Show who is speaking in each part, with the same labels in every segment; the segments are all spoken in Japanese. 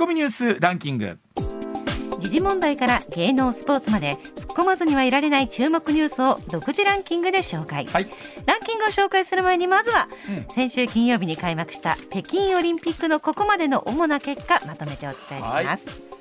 Speaker 1: コミニュースランキング。
Speaker 2: 時事問題から芸能スポーツまで突っ込まずにはいられない注目ニュースを独自ランキングで紹介、
Speaker 1: はい。
Speaker 2: ランキングを紹介する前にまずは、
Speaker 1: うん。
Speaker 2: 先週金曜日に開幕した北京オリンピックのここまでの主な結果まとめてお伝えします、
Speaker 1: はい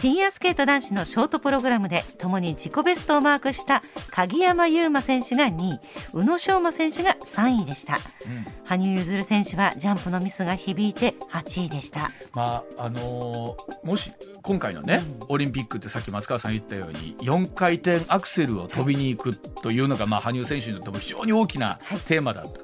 Speaker 2: フィギュアスケート男子のショートプログラムで共に自己ベストをマークした鍵山優真選手が2位宇野昌磨選手が3位でした。
Speaker 1: うん。
Speaker 2: 羽生結弦選手はジャンプのミスが響いて8位でした。
Speaker 1: まああのーもし今回のね、オリンピックってさっき松川さん言ったように4回転アクセルを飛びに行くというのが、まあ、羽生選手にとっても非常に大きなテーマだった、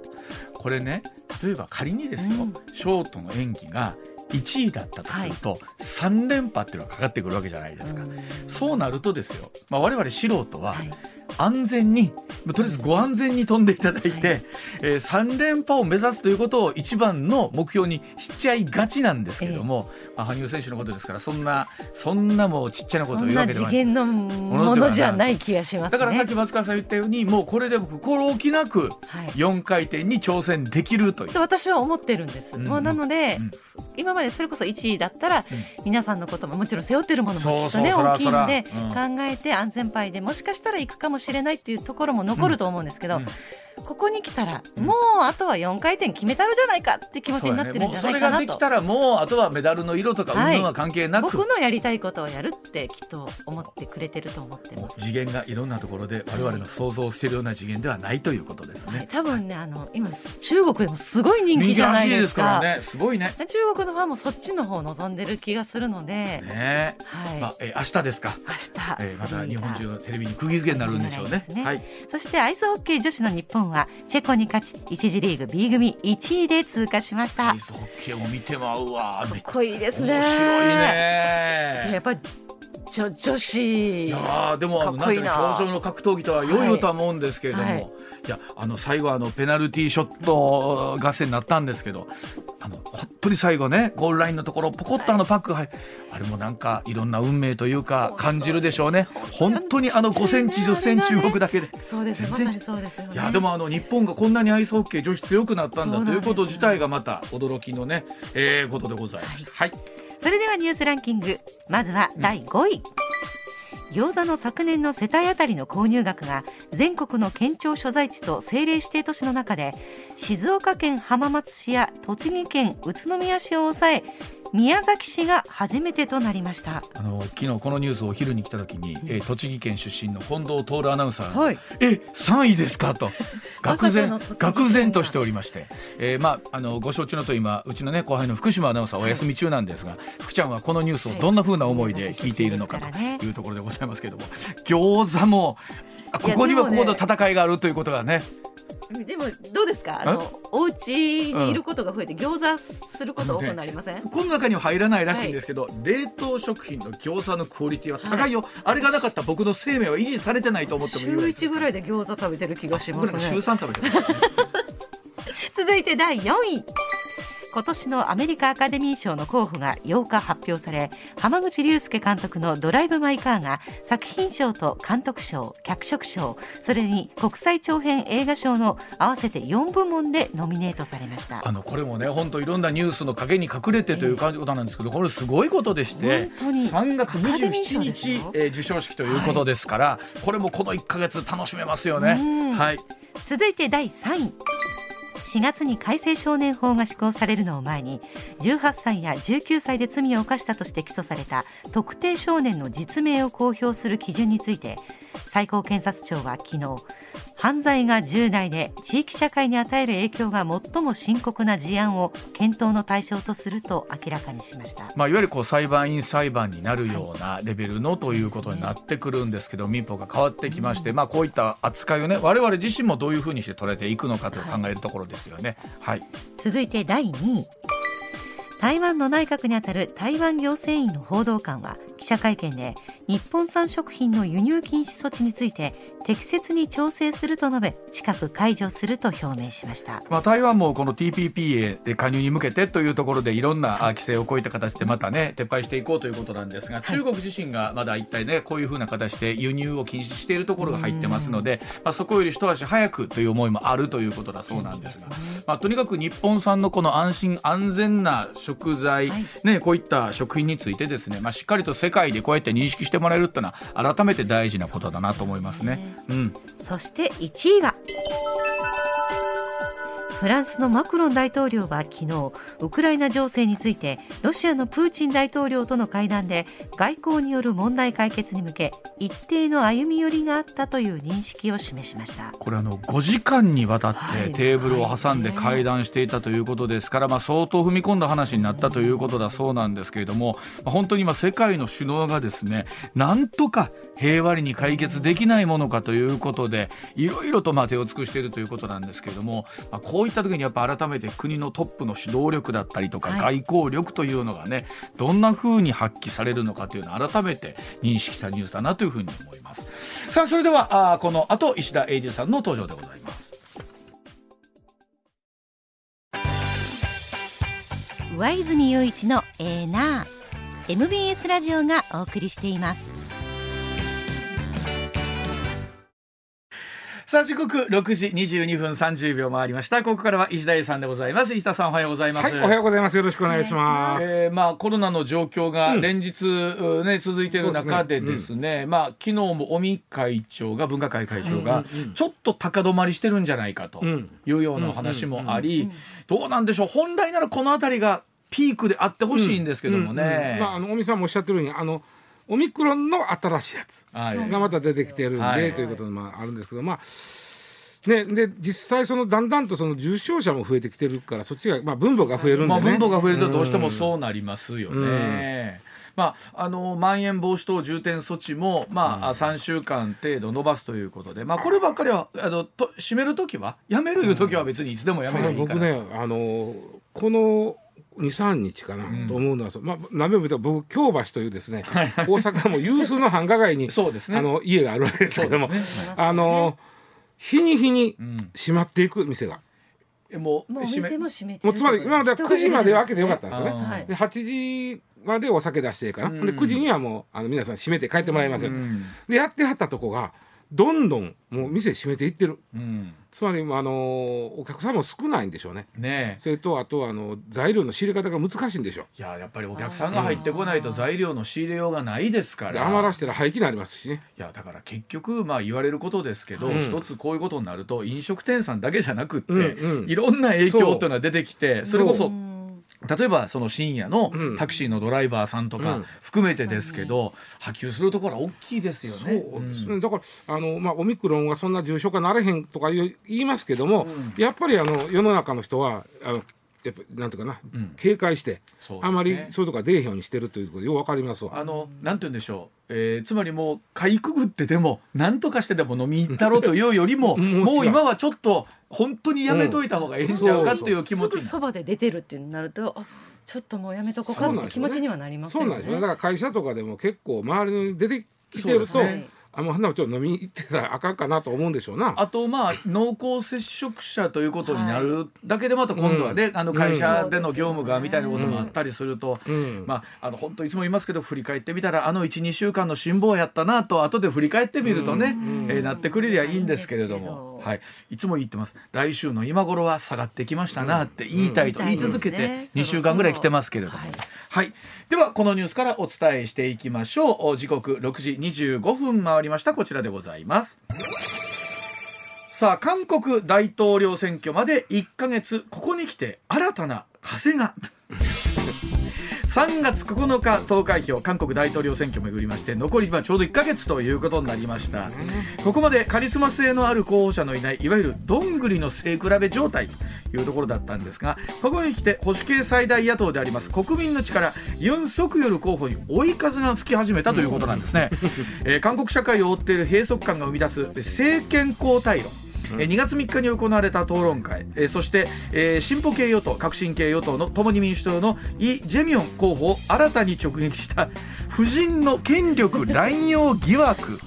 Speaker 1: これね例えば仮にですよ、
Speaker 2: うん。
Speaker 1: ショートの演技が1位だったとすると、3連覇っていうのがかかってくるわけじゃないですか。そうなるとですよ、まあ、我々素人は
Speaker 2: はい
Speaker 1: 安全に、まあとりあえずご安全に飛んでいただいて、
Speaker 2: はい。
Speaker 1: えー3連覇を目指すということを一番の目標にしちゃいがちなんですけども、まあ、羽生選手のことですからそんなそんなもうちっちゃなことを言うわけではない。
Speaker 2: 次元のものじゃない気がしますね。
Speaker 1: だからさっき松川さん言ったようにもうこれで心置きなく
Speaker 2: はい。
Speaker 1: 4回転に挑戦できるという。
Speaker 2: と。私は思ってるんです、
Speaker 1: うん
Speaker 2: もうなので、
Speaker 1: うん。
Speaker 2: 今までそれこそ1位だったら、
Speaker 1: ん。
Speaker 2: 皆さんのことももちろん背負ってるものもきっとね大きいので、考えて安全牌でもしかしたら行くかもしれないっていうところも残ると思うんですけど、
Speaker 1: うん
Speaker 2: ここに来たら、
Speaker 1: うん
Speaker 2: もうあとは4回転決めたるじゃないかって気持ちになってるんじゃないかなと、
Speaker 1: だねそれができたらもうあとはメダルの色とか
Speaker 2: はい
Speaker 1: 運動は関係なく、
Speaker 2: 僕のやりたいことをやるってきっと思ってくれてると思ってます。
Speaker 1: 次元がいろんなところで我々の想像しているような次元ではないということですね。
Speaker 2: はい、多分ねあの今中国でもすごい人気じゃないですか
Speaker 1: ね。すごいね。
Speaker 2: 中国のファンもそっちの方を望んでる気がするので、
Speaker 1: ね
Speaker 2: はい、
Speaker 1: まあ、えー明日ですか。
Speaker 2: 明日、
Speaker 1: えーまた日本中のテレビに釘付けになるんでしょうね。
Speaker 2: 釘付けにな
Speaker 1: はい。
Speaker 2: そしてアイスホッケー女子の日本はチェコに勝ち1次リーグ B 組1位で通過しました
Speaker 1: 見てまうわ。
Speaker 2: かっこいいですね
Speaker 1: 面白い
Speaker 2: や
Speaker 1: ね。
Speaker 2: っぱり女女子。
Speaker 1: いやーでもあの
Speaker 2: かっこいいな
Speaker 1: なんていうの表情の格闘技とは良いとは思うんですけれども、
Speaker 2: はい。
Speaker 1: い、やあの最後あのペナルティーショット合戦になったんですけどあの本当に最後ねゴールラインのところポコッとあのパックが入る、あれもなんかいろんな運命というか感じるでしょうね。本当にあの5センチ10センチ動くだけで。
Speaker 2: そうです。
Speaker 1: 全然。
Speaker 2: さにそうですよね。
Speaker 1: いやでもあの日本がこんなにアイスホッケー女子強くなったんだということ自体がまた驚きのね、えー、ことでございます。はい、
Speaker 2: それではニュースランキング。まずは第5位、餃子の昨年の世帯当たりの購入額が全国の県庁所在地と政令指定都市の中で静岡県浜松市や栃木県宇都宮市を抑え宮崎市が初めてとなりました。
Speaker 1: あの昨日このニュースをお昼に来た時に、えー栃木県出身の近藤徹アナウンサーが
Speaker 2: はい
Speaker 1: え3位ですか？と 愕然愕然としておりまして、えーまあ、あのご承知のと今うちの、ね、後輩の福島アナウンサーお休み中なんですが、福ちゃんはこのニュースをどんなふうな思いで聞いているのかというところでございますけれども餃子もあここにはここの戦いがあるということがね
Speaker 2: でもどうですか？あ？のお家にいることが増えて餃子すること多くなりません、
Speaker 1: この中には入らないらしいんですけど、冷凍食品の餃子のクオリティは高いよ、あれがなかったら僕の生命は維持されてないと思ってもいい
Speaker 2: 週
Speaker 1: ぐらいです
Speaker 2: 1ぐらいで餃子食べてる気がしますね。
Speaker 1: 週3食べてます、
Speaker 2: 続いて第4位今年のアメリカアカデミー賞の候補が8日発表され浜口竜介監督の「ドライブ・マイ・カー」が作品賞と監督賞脚色賞それに国際長編映画賞の合わせて4部門でノミネートされました。
Speaker 1: あのこれもね本当いろんなニュースの陰に隠れてという感じことなんですけどこれすごいことでして
Speaker 2: 本当に
Speaker 1: 3月
Speaker 2: アカデミー賞
Speaker 1: 27
Speaker 2: です
Speaker 1: 日
Speaker 2: よ、
Speaker 1: えー授賞式ということですから、これもこの1か月楽しめますよね。
Speaker 2: うん。
Speaker 1: はい。
Speaker 2: 続いて第3位4月に改正少年法が施行されるのを前に18歳や19歳で罪を犯したとして起訴された特定少年の実名を公表する基準について最高検察庁は昨日犯罪が重大で地域社会に与える影響が最も深刻な事案を検討の対象とすると明らかにしました。
Speaker 1: まあ、いわゆるこう裁判員裁判になるようなレベルのということになってくるんですけど民法が変わってきまして、まあ、こういった扱いをね我々自身もどういうふうにして捉えていくのかと考えるところですよね。はい、
Speaker 2: 続いて第2位台湾の内閣にあたる台湾行政院の報道官は記者会見で日本産食品の輸入禁止措置について適切に調整すると述べ近く解除すると表明しました、
Speaker 1: まあ、台湾もこの TPP へ加入に向けてというところでいろんな規制をこういった形でまたね撤廃していこうということなんですが、中国自身がまだ一体ねこういうふうな形で輸入を禁止しているところが入ってますので、まあ、そこより一足早くという思いもあるということだそうなんですが、まあ、とにかく日本産のこの安心安全な食材、ね、こういった食品についてですね、まあ、しっかりと世界でこうやって認識してもらえるっていうのは改めて大事なことだなと思いますね。うん、
Speaker 2: そして1位はフランスのマクロン大統領は昨日ウクライナ情勢についてロシアのプーチン大統領との会談で外交による問題解決に向け一定の歩み寄りがあったという認識を示しました。
Speaker 1: これあの5時間にわたってテーブルを挟んで会談していたということですから、まあ、相当踏み込んだ話になったということだそうなんですけれども本当に今世界の首脳がですねなんとか平和に解決できないものかということでいろいろとまあ手を尽くしているということなんですけれども、まあ、こういった時にやっぱ改めて国のトップの指導力だったりとか外交力というのがね、どんなふうに発揮されるのかというのを改めて認識したニュースだなというふうに思います。さあそれではあこの後石田英二さんの登場でございます。
Speaker 2: 上泉雄一のエーナー MBS ラジオがお送りしています。
Speaker 1: さあ時刻6時22分30秒回りました。ここからは石田英さんでございます。石田さんおはようございます、
Speaker 3: はい、おはようございます。よろしくお願いします。
Speaker 1: えー、まあコロナの状況が連日、うん、ね続いている中でですね、ね。うん、まあ昨日も尾身会長が分科会会長がちょっと高止まりしてるんじゃないかというような話もありどうなんでしょう？本来ならこの辺りがピークであってほしいんですけどもね、
Speaker 3: まああの尾身さんもおっしゃってるようにあのオミクロンの新しいやつがまた出てきてるんで、はい、ということもあるんですけどまあね、で実際そのだんだんとその重症者も増えてきてるからそっちが、まあ、分母が増えるんで、ね、まあ、
Speaker 1: 分母が増えるとどうしてもそうなりますよね。まあ、あのまん延防止等重点措置も、まあ、うん、3週間程度延ばすということで、まあ、こればっかりはあのと閉める時は？やめるいう時は別にいつでもやめるいい
Speaker 3: から、僕ねあのこの23日かな、と思うのは、まあ、鍋を見たら僕京橋というですね、大阪も有数の繁華街に そうです、ね、あの家があるわけですけども、ね、あの日に日に閉まっていく店が。
Speaker 2: うん、もうもう店も閉めて
Speaker 3: もうつまり今までは9時までは開けてよかったんですよね。で8時までお酒出していいかな、うん、で9時にはもうあの皆さん閉めて帰ってもらいますよ、うん、でやってはったとこがどんどんもう店閉めていってる、うん、つまりあのお客さんも少ないんでしょうね。ねそれとあとあの材料の仕入れ方が難しいんでしょう。
Speaker 1: いややっぱりお客さんが入ってこないと材料の仕入れようがないですから。
Speaker 3: 余らしたら廃棄になりますしね。
Speaker 1: いやだから結局まあ言われることですけど、うん、一つこういうことになると飲食店さんだけじゃなくって、うんうん、いろんな影響というのが出てきてそれこそ例えばその深夜のタクシーのドライバーさんとか含めてですけど、波及するところは大きいですよね。
Speaker 3: そうですね。だからあの、まあ、オミクロンはそんな重症化なれへんとか言いますけども、やっぱりあの世の中の人はあのやっぱなんていうかな、うん、警戒して、ね、あまりそういうとこ出えへんようにしてるということようわかります
Speaker 1: あのなんて言うんでしょう、えー、つまりもうかいくぐってでも何とかしてでも飲み行ったろうというよりも もう今はちょっと本当にやめといた方がいいんちゃうかっていう気持ち、うん、
Speaker 2: そばで出てるってなるとちょっともうやめとこうかって気持ちにはなりますよ
Speaker 3: ね。そうなんですよ、ね、だから会社とかでも結構周りに出てきてると、ね、あもうちょっと飲み行ってたらあかんかなと思うんでしょうな。
Speaker 1: あとまあ濃厚接触者ということになるだけでまた今度はね、はい、あの会社での業務がみたいなこともあったりすると、うん、まああの本当いつも言いますけど振り返ってみたらあの12週間の辛抱やったなと後で振り返ってみるとね、うん、えー、なってくれりゃいいんですけれども。はい、いつも言ってます。来週の今頃は下がってきましたなって言いたいと言い続けて2週間ぐらい来てますけれども、はい、はい、ではこのニュースからお伝えしていきましょう。時刻6時25分回りました。こちらでございます。さあ韓国大統領選挙まで1か月。ここに来て新たな風が3月9日投開票韓国大統領選挙をめぐりまして残り今ちょうど1か月ということになりました。ここまでカリスマ性のある候補者のいないいわゆるどんぐりの背比べ状態というところだったんですがここに来て保守系最大野党であります国民の力ユン・ソクヨル候補に追い風が吹き始めたということなんですね、えー、韓国社会を覆っている閉塞感が生み出す政権交代論え2月3日に行われた討論会、えそして、え進歩系与党革新系与党の共に民主党のイ・ジェミョン候補を新たに直撃した。夫人の権力乱用疑惑。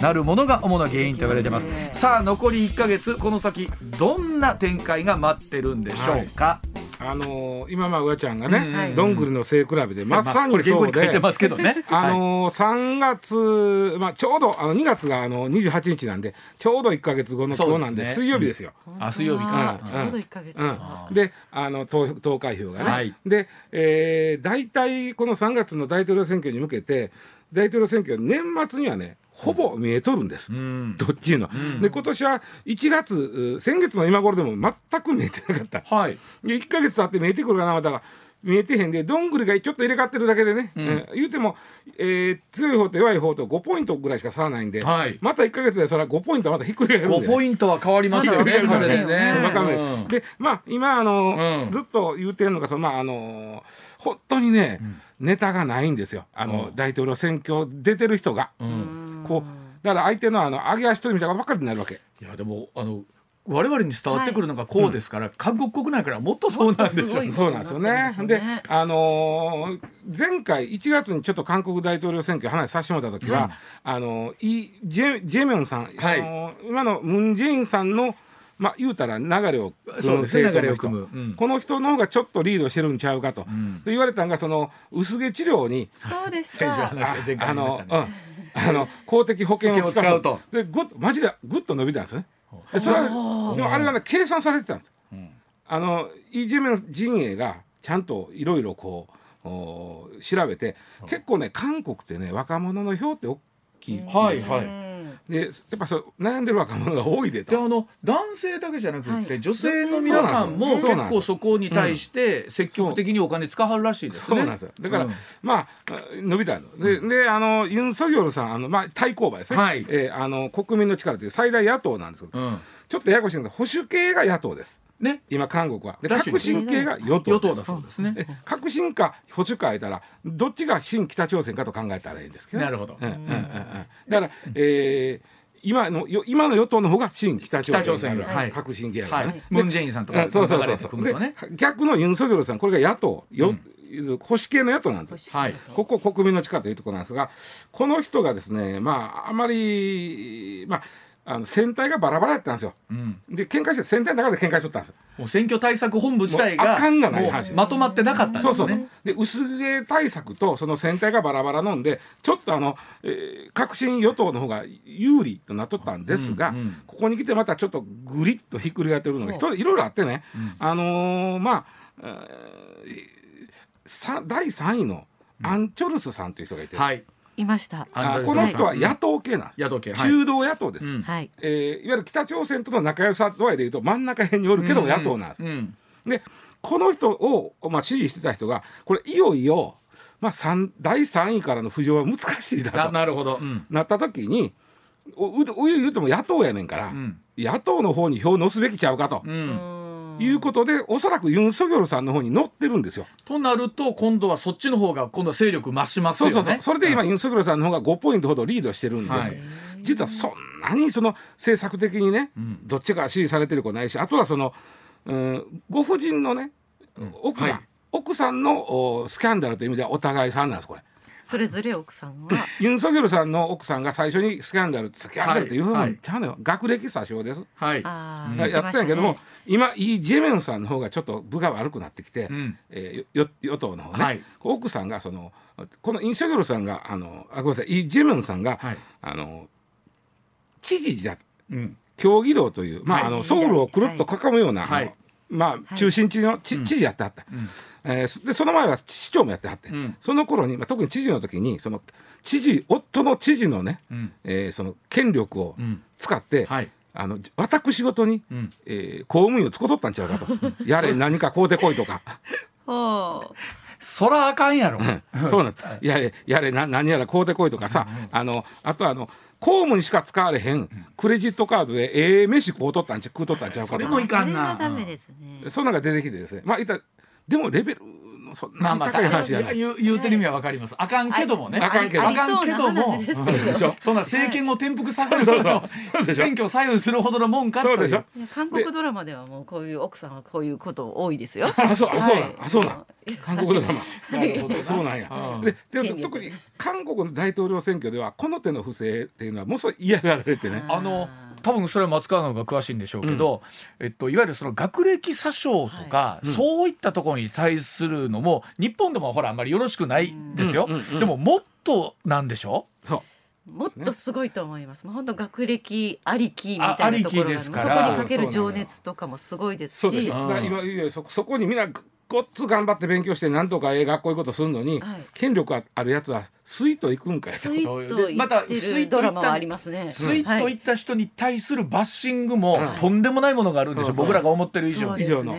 Speaker 1: なるものが主な原因と言われてます。さあ残り1か月。この先どんな展開が待ってるんでしょうか、はい。
Speaker 3: あのー、今まあ上ちゃんがね、うんうん、どんぐりの背比べでまさに
Speaker 1: そうで、まあ、書いてね、
Speaker 3: あのー、3月、まあ、ちょうどあの2月があの28日なんでちょうど1か月後の今日なんで、ね、水曜日ですよ。
Speaker 1: うん、あ水曜日か、
Speaker 2: ちょうど1か月、うん。
Speaker 3: であの投投開票がね、はい、で、えー、大体この3月の大統領選挙に向けて大統領選挙年末にはねほぼ見えとるんです、うん、どっちいうの、うん、で今年は1月先月の今頃でも全く見えてなかった、はい、で1か月経って見えてくるかなまた見えてへんでどんぐりがちょっと入れ替わってるだけでね、うん、えー、言うても、えー、強い方と弱い方と5ポイントぐらいしか差はないんで、はい、また1か月でそれは5ポイントはまたひっくり返るんで、
Speaker 1: 5ポイントは変わりますよね。まね。
Speaker 3: ねでまあ今あの、ずっと言うてるのがそのまああの本当にね、ネタがないんですよ。あの、大統領選挙出てる人が。こうだから相手のあの上げ足取りみたいなばっかりになるわけ。
Speaker 1: いやでもあの我々に伝わってくるのがこうですから、はい、韓国国内からもっとそうなんでしょう、
Speaker 3: そうなんですよね。で、あのー、前回1月にちょっと韓国大統領選挙話させてもらった時は、うん、あのイジェジェミョンさん、はい、あのー、今のムン・ジェインさんのまあ、言うたら流れを
Speaker 1: 組む政党の人、
Speaker 3: うん、この人の方がちょっとリードしてるんちゃうかと、うん、と言われたのがその薄毛治療に
Speaker 2: そうで したあ
Speaker 3: あの、うん、あの公的保険を使うと。でぐっマジでぐっと伸びたんですねでそれはでもあれがね計算されてたんです、うん、あのイ・ジェミョン陣営がちゃんといろいろこう調べて結構ね韓国ってね若者の票って大きいはいはいでやっぱそう悩んでる若者が多いでと。
Speaker 1: であの男性だけじゃなくて、はい、女性の皆さんも結構そこに対して積極的にお金使うらしいですね。
Speaker 3: そう。なんですよ。だから、うん、まあ伸びたの。で,、であのユン・ソギョルさんあの、まあ、対抗馬ですね、はい、えー、あの国民の力という最大野党なんですけど、うん、ちょっとややこしいんだけど保守系が野党です。ね、今韓国は。で革新系が与党
Speaker 1: 党だそうですね。
Speaker 3: 革新か保守か言ったらどっちが新北朝鮮かと考えたらいいんですけど、
Speaker 1: ね、なるほど、うんうん。うんうん、
Speaker 3: だから、えー今の今の与党の方が新北朝鮮が、はい、革新系やからね、
Speaker 1: ムン・ジェインさんとか
Speaker 3: そうそうそう。そうで逆のユン・ソギョルさんこれが野党。よ、うん、保守系の野党なんです、はい、ここ国民の力というところなんですがこの人がですねまああまりまああの選対がバラバラやったんですよ、うん、で喧嘩して選対の中で喧嘩しとったんですよ。
Speaker 1: もう選挙対策本部自体が
Speaker 3: あかんがない話。
Speaker 1: まとまってなかったんですね。そうそうそう。
Speaker 3: で薄毛対策とその選対がバラバラ飲んでちょっとあの、えー、革新与党の方が有利となっとったんですが、うんうん、ここに来てまたちょっとぐりっとひっくり返ってるのがいろいろあってね、うん、あのー、まあ、えー、第3位のアン・チョルスさんという人がいて、はい
Speaker 2: いました。
Speaker 3: この人は野党系なんです、野党系、中道野党です、はい、えー、いわゆる北朝鮮との仲良さ度合いでいうと真ん中辺におるけど野党なんです、うん。うん、でこの人を、まあ、支持してた人がこれいよいよ、まあ、第3位からの浮上は難しいだと
Speaker 1: なるほど、う
Speaker 3: ん、なった時にうう言うても野党やねんから、野党の方に票を乗すべきちゃうかと。うんいうことでおそらくユン・ソギョルさんの方に乗ってるんですよ。
Speaker 1: となると今度はそっちの方が今度は勢力増しますよね。そうそうそう
Speaker 3: それで今、ユン・ソギョルさんの方が5ポイントほどリードしてるんです。はい、実はそんなにその政策的にね、うん、どっちが支持されてる子ないしあとはその、うん、ご婦人のね奥さん、はい、奥さんのスキャンダルという意味ではお互いさんなんですこれ。
Speaker 2: それぞれ奥さんは。
Speaker 3: ユン・ソギョルさんの奥さんが最初にスキャンダルスキャンダルってい。うふうにちゃうのよ、はい、学歴詐称です、はい、やったんやけども、ね、今イ・ジェメンさんの方がちょっと部が悪くなってきて、うん、えー、与党の方ね、はい、奥さんがそのこのイン・ソギョルさんがあのあごめんなさい。イ・ジェメンさんが、はい、あの知事だ、うん、京畿道という、まあ、あのソウルをくるっと囲むような、はい。まあ、中心地の知,、知事やってはった。うんえー、でその前は市長もやってはって、うん、その頃に、まあ、特に知事の時にその知事夫の知事のね、うん、えー、その権力を使って、うんはい、あの私事に、うん、えー、公務員をつこ取ったんちゃうかと。やれ何かこうでこいとか。
Speaker 1: そらあかんやろ。
Speaker 3: そうなんやれやれな何やらこうでこいとかさ、あのあとあの公務にしか使われへんクレジットカードでええ飯こう取ったんちゃ食うとったんちゃうか
Speaker 1: と。それもいかんな。
Speaker 2: ダメです
Speaker 3: ね。そんなんが出てきてですね。まあいったでもレベルのそんな高い話じゃない、
Speaker 1: 言う言うてる意味はわかります。あかんけどもね。
Speaker 3: あかんけど。
Speaker 1: あかんけども、
Speaker 2: そ
Speaker 1: んそんな政権を転覆させるほ
Speaker 3: そうそう。
Speaker 1: ど選挙を左右するほどのもんかという。
Speaker 3: そうでしょ？
Speaker 2: いや韓国ドラマではもうこういう奥さんはこういうこと多いですよ。
Speaker 3: あそうあそうなん、
Speaker 2: はい。
Speaker 3: あそうなん韓国ドラマ。
Speaker 1: なるほど。な
Speaker 3: そうなんや。
Speaker 1: うん。
Speaker 3: でで特に韓国の大統領選挙ではこの手の不正っていうのはものすごい嫌がられてね。
Speaker 1: あの多分それは松川の方が詳しいんでしょうけど、えっと、いわゆるその学歴詐称とか、
Speaker 3: いうん。
Speaker 1: そういったところに対するのも日本でもほらあんまりよろしくないですよ、
Speaker 3: うんうんうん
Speaker 1: でももっとなんでしょ
Speaker 3: そう。
Speaker 2: もっとすごいと思います。もう本当学歴ありきみ
Speaker 1: あ
Speaker 2: たいなところがある。そこ
Speaker 1: ありきですから。
Speaker 2: にかける情熱とかもすごいですし。
Speaker 3: そうです。よ。
Speaker 1: うん
Speaker 3: だからいわゆるそそこにみんなごっつ頑張って勉強してなんとかええ学校行くことするのに、
Speaker 2: はい。
Speaker 3: 権力あるやつはスイート行くんかい。と
Speaker 1: またスイート言った
Speaker 2: るドラマはありますね。
Speaker 1: スイッとい。った人に対するバッシングも
Speaker 3: うん
Speaker 1: とんでもないものがあるんでしょ、僕らが思ってる以上
Speaker 3: 以上の。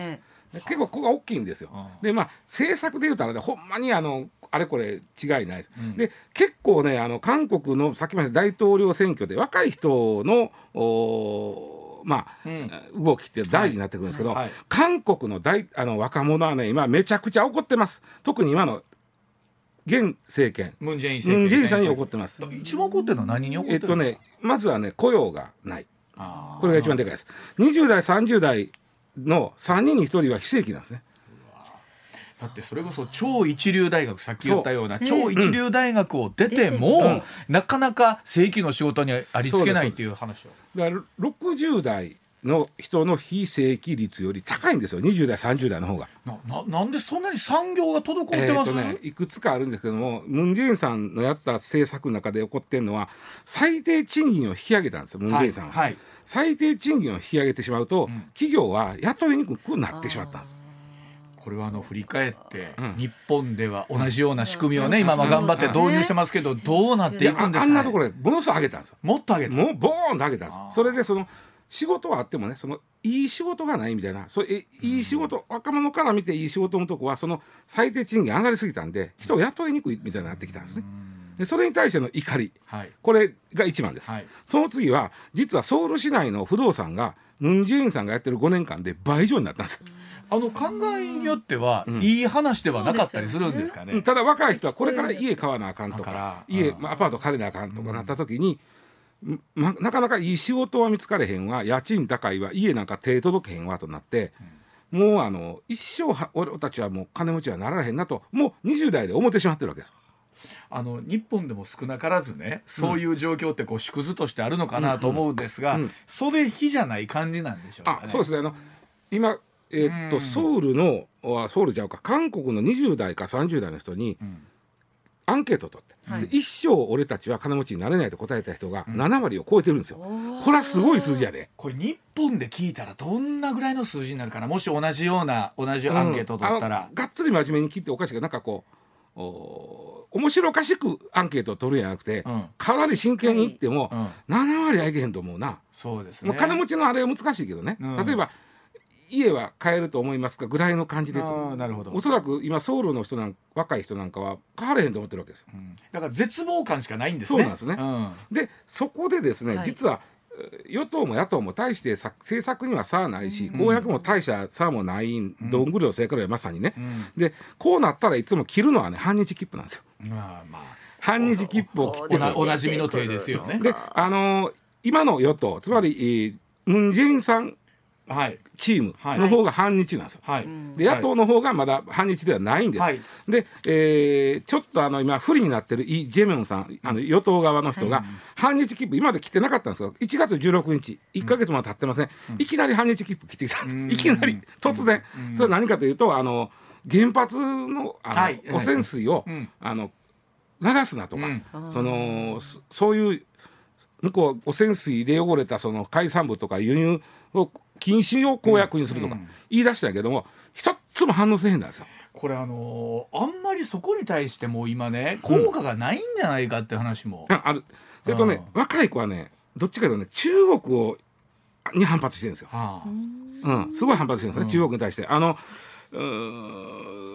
Speaker 3: 結構ここが大きいんですよ。
Speaker 1: うん。
Speaker 3: でまあ政策で言うたらねほんまにあのあれこれ違いないです。
Speaker 1: うん。
Speaker 3: で結構ねあの韓国のさっきまで大統領選挙で若い人のおーまあ、
Speaker 1: うん。
Speaker 3: 動きって大事になってくるんですけど、
Speaker 1: はい
Speaker 3: 韓国の大あの若者はね今めちゃくちゃ怒ってます。特に今の現政権。
Speaker 1: ムン・ジェイン政権
Speaker 3: さんに怒ってます。
Speaker 1: 一番怒ってるのは何に怒ってる
Speaker 3: えっとねまずはね雇用がない。これが一番でかいです。20代30代の3人に1人は非正規なんですね。
Speaker 1: だってそれこそ超一流大学さっき言ったような超一流大学を出ても、
Speaker 2: うん
Speaker 1: なかなか正規の仕事にありつけないっていう話を。
Speaker 3: だから60代の人の非正規率より高いんですよ20代30代の方が。
Speaker 1: なななんでそんなに産業が滞ってます、
Speaker 3: えね、いくつかあるんですけどもムン・ジェインさんのやった政策の中で起こってるのは最低賃金を引き上げたんですよムン・ジェインさんは。
Speaker 1: はい、はい
Speaker 3: 最低賃金を引き上げてしまうと、
Speaker 1: うん
Speaker 3: 企業は雇いにくくなってしまったんです。
Speaker 1: これはあの振り返って、
Speaker 3: うん。
Speaker 1: 日本では同じような仕組みをね、今は頑張って導入してますけど、どうなっていくんですか、ね、
Speaker 3: あんなところでものすごい上げたんですよ。
Speaker 1: もっと上げた？
Speaker 3: もうボーンと上げたんです。それでその仕事はあってもねそのいい仕事がないみたいなそれえいい仕事、若者から見ていい仕事のとこはその最低賃金上がりすぎたんで人を雇いにくいみたいになってきたんですね。でそれに対しての怒り。
Speaker 1: はい。
Speaker 3: これが一番です。
Speaker 1: はい。
Speaker 3: その次は実はソウル市内の不動産がムン・ジェインさんがやってる5年間で倍以上になったんですよ。
Speaker 1: あの考えによっては、
Speaker 3: うん。
Speaker 1: いい話ではなかったりするんですかね。
Speaker 3: うん。ただ若い人はこれから家買わなあかんと
Speaker 1: だかうん。
Speaker 3: まあ、アパート借りなあかんとかなった時に、ま、なかなかいい仕事は見つかれへんわ。家賃高いわ。家なんか手届けへんわとなって、もうあの一生は俺たちはもう金持ちはならへんなともう20代で思ってしまってるわけです。
Speaker 1: あの日本でも少なからずねそういう状況ってこう縮図としてあるのかなと思うんですが、
Speaker 3: うん。うん。
Speaker 1: それ比じゃない感じなんでしょうかね。
Speaker 3: あそうですね。あの今えーっと
Speaker 1: うん。
Speaker 3: ソウルのあソウルちゃうか。韓国の20代か30代の人に
Speaker 1: うん。
Speaker 3: アンケートを取って、
Speaker 2: はい。
Speaker 3: で一生俺たちは金持ちになれないと答えた人が
Speaker 1: うん。
Speaker 3: 7割を超えてるんですよ。これはすごい数字やで。
Speaker 1: これ日本で聞いたらどんなぐらいの数字になるかな。もし同じような同じアンケートを取った
Speaker 3: うん。がっつり真面目に聞いておかしいけどなんかこうお面白おかしくアンケートを取るんじゃなくて、
Speaker 1: うん。
Speaker 3: かなり真剣に言っても、
Speaker 1: うん、
Speaker 3: 7割はいけへんと思うな、
Speaker 1: そうですね。
Speaker 3: 金持ちのあれは難しいけどね、
Speaker 1: うん。
Speaker 3: 例えば家は買えると思いますかぐらいの感じで
Speaker 1: なるほど。
Speaker 3: おそらく今ソウルの人なん若い人なんかは買われへんと思ってるわけですよ。
Speaker 1: うん。だから絶望感しかないんですね。
Speaker 3: そうなんですね。
Speaker 1: うん。
Speaker 3: でそこでですね、
Speaker 2: はい。
Speaker 3: 実はえー与党も野党も大してさ政策には差ないし、
Speaker 1: うん
Speaker 3: 公約も大した差もない、どんぐりの成果でまさにね、
Speaker 1: うん。
Speaker 3: でこうなったらいつも切るのはね半日切符なんですよ。
Speaker 1: まあま
Speaker 3: 半日切符を切って。
Speaker 1: おなじみの手ですよね。
Speaker 3: であのー今の与党つまり、えームン・ジェインさん
Speaker 1: はい
Speaker 3: チームの方が半日なんですよ。
Speaker 1: はい、
Speaker 2: うん
Speaker 3: で野党の方がまだ半日ではないんです。
Speaker 1: はい。
Speaker 3: で、えーちょっとあの今不利になってるイ・ジェミョンさんあの与党側の人が半日切符今まで来てなかったんですけど1月16日1か月も経ってません、いきなり半日切符来てきたんです、
Speaker 1: うん。
Speaker 3: いきなり突然、
Speaker 1: うん。
Speaker 3: それは何かというとあの原発のあの、
Speaker 1: はい。
Speaker 3: 汚染水を、
Speaker 1: うん。
Speaker 3: あの流すなとか、
Speaker 1: うん。
Speaker 3: そのそそういう向こう汚染水で汚れたその海産物とか輸入を禁止を公約にするとか
Speaker 1: うん。
Speaker 3: 言い出したけども一つも反応せへんなんですよ。
Speaker 1: これあのーあんまりそこに対しても今ね効果がないんじゃないかって話も、
Speaker 3: あある。それとね若い子はねどっちかというとね中国をに反発してるんですよ。
Speaker 1: はあ。
Speaker 3: うん、すごい反発してるんですね、
Speaker 1: うん。
Speaker 3: 中国に対して。あの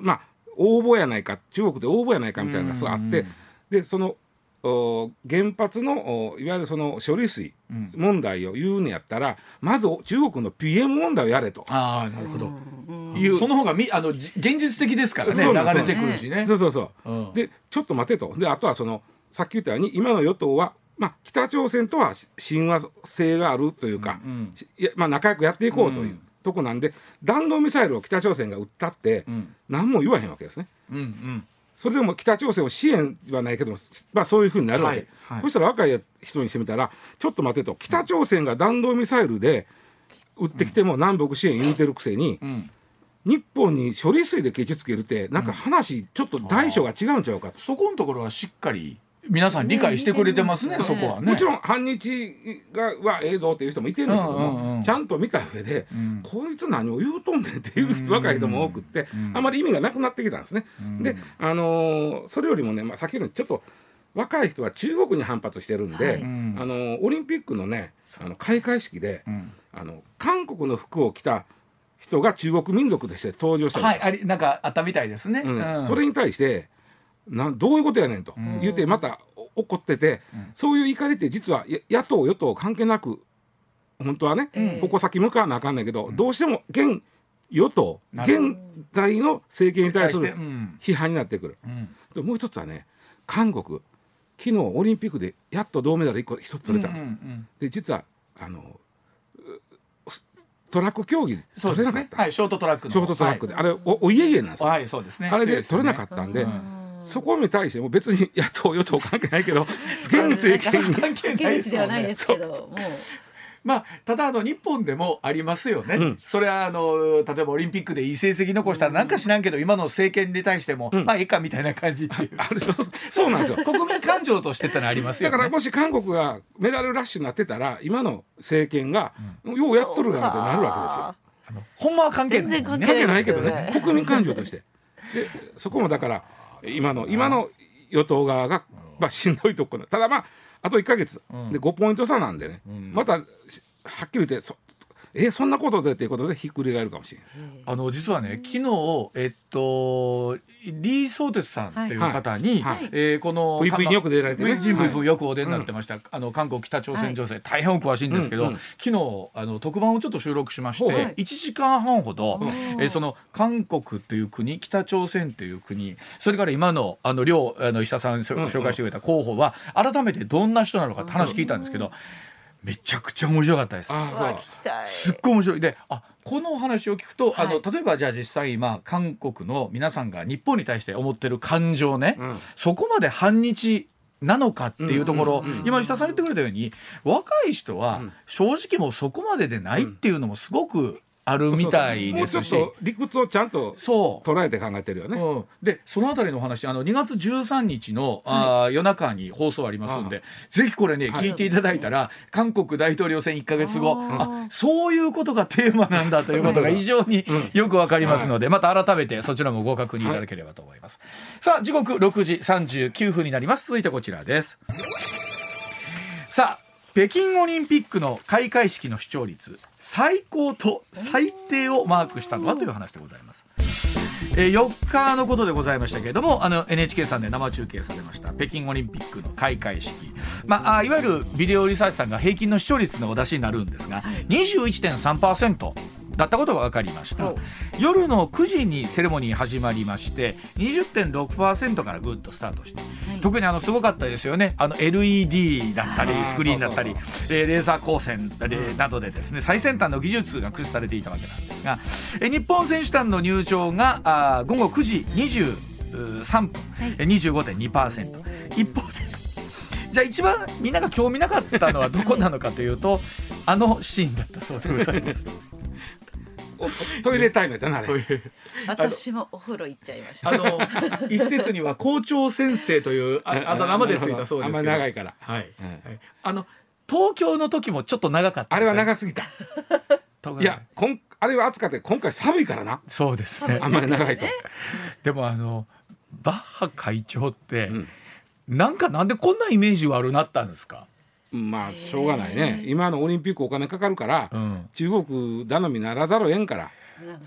Speaker 3: まあ応募やないか中国で応募やないかみたいなのがそうあって、でそのお原発のおいわゆるその処理水
Speaker 1: うん。
Speaker 3: 問題を言うのやったらまず中国の PM 問題をやれと。
Speaker 1: ああなるほど、
Speaker 2: うん。
Speaker 1: いう。その方がみあの現実的ですからね。流れてくるしね。
Speaker 3: そうそうそう、うん、でちょっと待てと。であとはそのさっき言ったように今の与党はまあ、北朝鮮とは親和性があるというか、うん、いやまあ、仲良くやっていこうという、とこなんで弾道ミサイルを北朝鮮が撃ったって何も言わへんわけですね。うんうんそれでも北朝鮮を支援はないけどまあ、そういうふうになるわけ、はいはい、そしたら若い人にしてみたらちょっと待てと。北朝鮮が弾道ミサイルで撃ってきても南北支援言うてるくせに、うん、日本に処理水でケチつけるってなんか話、ちょっと大小が違うんちゃうか、
Speaker 1: そこのところはしっかり皆さん理解してくれてますね、そこはね。
Speaker 3: もちろん反日がは映像っていう人もいてるんだけども、ちゃんと見た上で、うん、こいつ何を言うとんねんっていう若い人も多くって、うん、あまり意味がなくなってきたんですね。うん、で、あのー、それよりもね、まあ、先ほどちょっと若い人は中国に反発してるんで、はい、あのー、オリンピックのねあの開会式で、あの韓国の服を着た人が中国民族として登場したんです
Speaker 1: はい、ありなんかあったみたいですね。
Speaker 3: それに対してなどういうことやねんと。言ってまた怒ってて、そういう怒りって実は野党与党関係なく本当はね、ここ先向かわなあかんないけど、どうしても現与党現在の政権に対する批判になってくる。でもう一つはね韓国昨日オリンピックでやっと銅メダル1個一つ取れたんですよ。で実はあのトラック競技取れなかった、
Speaker 1: はい、ショートトラック
Speaker 3: ショートトラックで、あれおお家芸なんですよ、
Speaker 1: はいそうですね、
Speaker 3: あれで取れなかったんで、そこに対しても別に野党与党関係ないけど現政権に関係
Speaker 2: ないですけどもう。
Speaker 1: まあ、ただあの日本でもありますよね、うん、それはあの例えばオリンピックでいい成績残したらなんか知らんけど今の政権に対しても、うん、まあいいかみたいな感じっていう。ある
Speaker 3: そうなんですよ。
Speaker 1: 国民感情としてってのありますよ、
Speaker 3: ね、だからもし韓国がメダルラッシュになってたら今の政権が、ようやっとるなってなるわけですよ。
Speaker 1: あのほんまは関係ない、
Speaker 3: ね、関係ないけどね。国民感情として。でそこもだから今の今の与党側が、まあ、しんどいところただまああと1か月、で5ポイント差なんでね、またはっきり言ってそえそんなことでっていうことでひっくり返るかもしれない
Speaker 1: あの実はね昨日えっと李相哲さんっていう方に、はい。はい、えー、この
Speaker 3: VP によく出られてね。
Speaker 1: VP よくお出になってました、はい、あの韓国北朝鮮情勢、大変お詳しいんですけど、うんうん、昨日あの特番をちょっと収録しまして、はい、1時間半ほど、えー、その韓国という国北朝鮮という国それから今のあの両あの石田さん。紹介してくれた候補は改めてどんな人なのかって話聞いたんですけど、めちゃくちゃ面白かったです。すっごい面白い。であこのお話を聞くと、はい、あの例えばじゃあ実際今韓国の皆さんが日本に対して思ってる感情ね、うん、そこまで反日なのかっていうところ、今石田さん言ってくれたように若い人は正直もうそこまででないっていうのもすごくあるみたいですし。もうちょっと
Speaker 3: 理屈をちゃんと捉えて考えてるよね。うん、
Speaker 1: でそのあたりの話あの2月13日の、あ夜中に放送ありますんでぜひこれね、聞いていただいたら韓国大統領選1か月後。あそういうことがテーマなんだということが非常によくわかりますので、また改めてそちらもご確認いただければと思います。さあ時刻6時39分になります。続いてこちらです。さあ北京オリンピックの開会式の視聴率最高と最低をマークしたのはという話でございます。えー、4日のことでございましたけれどもあの NHK さんで生中継されました北京オリンピックの開会式、まあ、いわゆるビデオリサーチさんが平均の視聴率のお出しになるんですが21.3%だったことが分かりました。夜の9時にセレモニー始まりまして20.6%からぐっとスタートして、はい、特にあのすごかったですよね。あの LED だったりスクリーンだったりレーザー光線などでですね最先端の技術が駆使されていたわけなんですがえ日本選手団の入場があ午後9時23分、はい、25.2%一方でじゃあ一番みんなが興味なかったのはどこなのかというとあのシーンだったそうでございます。
Speaker 3: トイレタイムだなあれ。
Speaker 2: 私もお風呂行っちゃいました。
Speaker 1: あの一説には校長先生というあ あだ名までついたそうですけど。あん
Speaker 3: ま長いから。
Speaker 1: はい。はい、あの東京の時もちょっと長かった、
Speaker 3: あれは長すぎた。いやこんあれは暑かった今回寒いからな。
Speaker 1: そうですね。
Speaker 3: あんまり長いと。
Speaker 1: でもあのバッハ会長って、うん、なんかなんでこんなイメージ悪なったんですか？
Speaker 3: まあしょうがないね。今のオリンピックお金かかるから、うん、中国頼みならざるをえんから。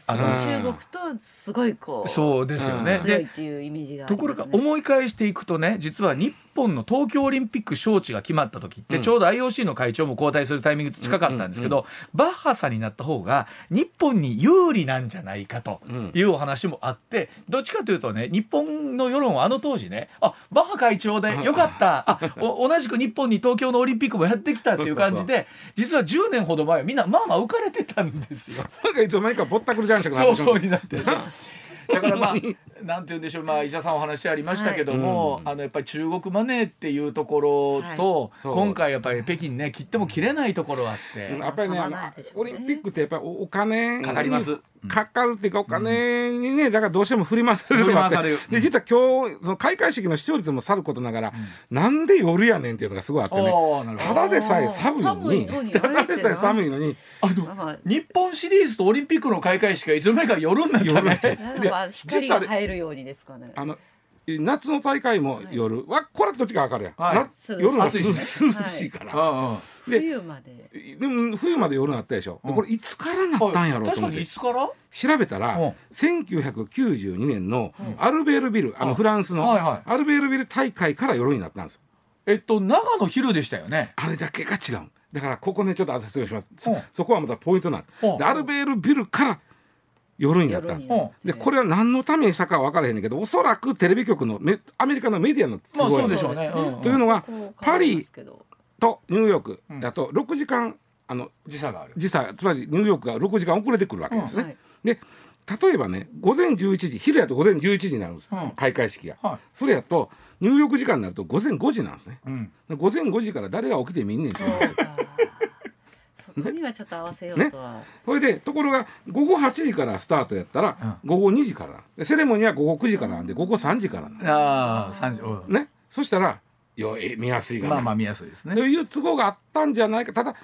Speaker 2: あの中国とすごいこ
Speaker 1: うそうですよね。
Speaker 2: 強いっていうイメージが、
Speaker 1: ね、ところが思い返していくとね実は日本の東京オリンピック招致が決まった時って、ちょうど IOC の会長も交代するタイミングと近かったんですけど、バッハさんになった方が日本に有利なんじゃないかというお話もあって、どっちかというとね日本の世論はあの当時ねあバッハ会長でよかった。あお同じく日本に東京のオリンピックもやってきたっていう感じで実は10年ほど前みんなまあまあ浮かれてたんですよ。
Speaker 3: なんかいつの間にかぼったくり男爵
Speaker 1: そうそうになって、だからまあ なんて言うんでしょう。まあ医者さんお話ありましたけども、はいうん、あのやっぱり中国マネーっていうところと、はい、今回やっぱり北京ね切っても切れないところあって、
Speaker 3: やっぱりねオリンピックってやっぱりお金
Speaker 1: かかります。
Speaker 3: かかるっていうかお金にねだからどうしても振り回されるとかって。で実は今日その開会式の視聴率もさることながら、うん、なんで夜やねんっていうのがすごいあってね。ただでさえ寒いのに。ただでさえ寒いのに。
Speaker 1: あの日本シリーズとオリンピックの開会式がいつの間にか夜になったね。
Speaker 2: 光が入るようにですかね。
Speaker 3: あの夏の大会も夜。は、これどっちか分かるやん、はい、夜は涼しいから、は
Speaker 2: い、で冬まで。
Speaker 3: でも冬まで夜なったでしょ、うん、これいつからなったんやろうと思って。調べたら、うん、1992年のアルベールビル、あのフランスの、アルベールビル大会から夜になったんです。
Speaker 1: えっと長野昼でしたよね。
Speaker 3: あれだけが違うだからここねちょっと説明します、そこはまたポイントなんです。アルベールビルから夜になったんです。でこれは何のためにしたかは分からへんねんけどおそらくテレビ局のアメリカのメディアの
Speaker 1: 都合や、まあ、そうでしょうね、
Speaker 3: うん、というのはパリとニューヨークだと6時間あの
Speaker 1: 時差がある。
Speaker 3: 時差つまりニューヨークが6時間遅れてくるわけですね。うん。はい、で例えばね午前11時昼やと午前11時になるんです、うん、開会式が、はい、それやとニューヨーク時間になると午前5時なんですね、うん、午前5時から誰が起きてみんねんって言うんですよ。
Speaker 2: にはちょっと合わせようとは、ね、
Speaker 3: それでところが午後8時からスタートやったら、午後2時から。セレモニーは午後9時からなんで午後3時から
Speaker 1: ああ3時、
Speaker 3: う。ん、ね。そしたらよえ見やすいが、
Speaker 1: まあまあ見やすいですね。
Speaker 3: という都合があったんじゃないか。ただ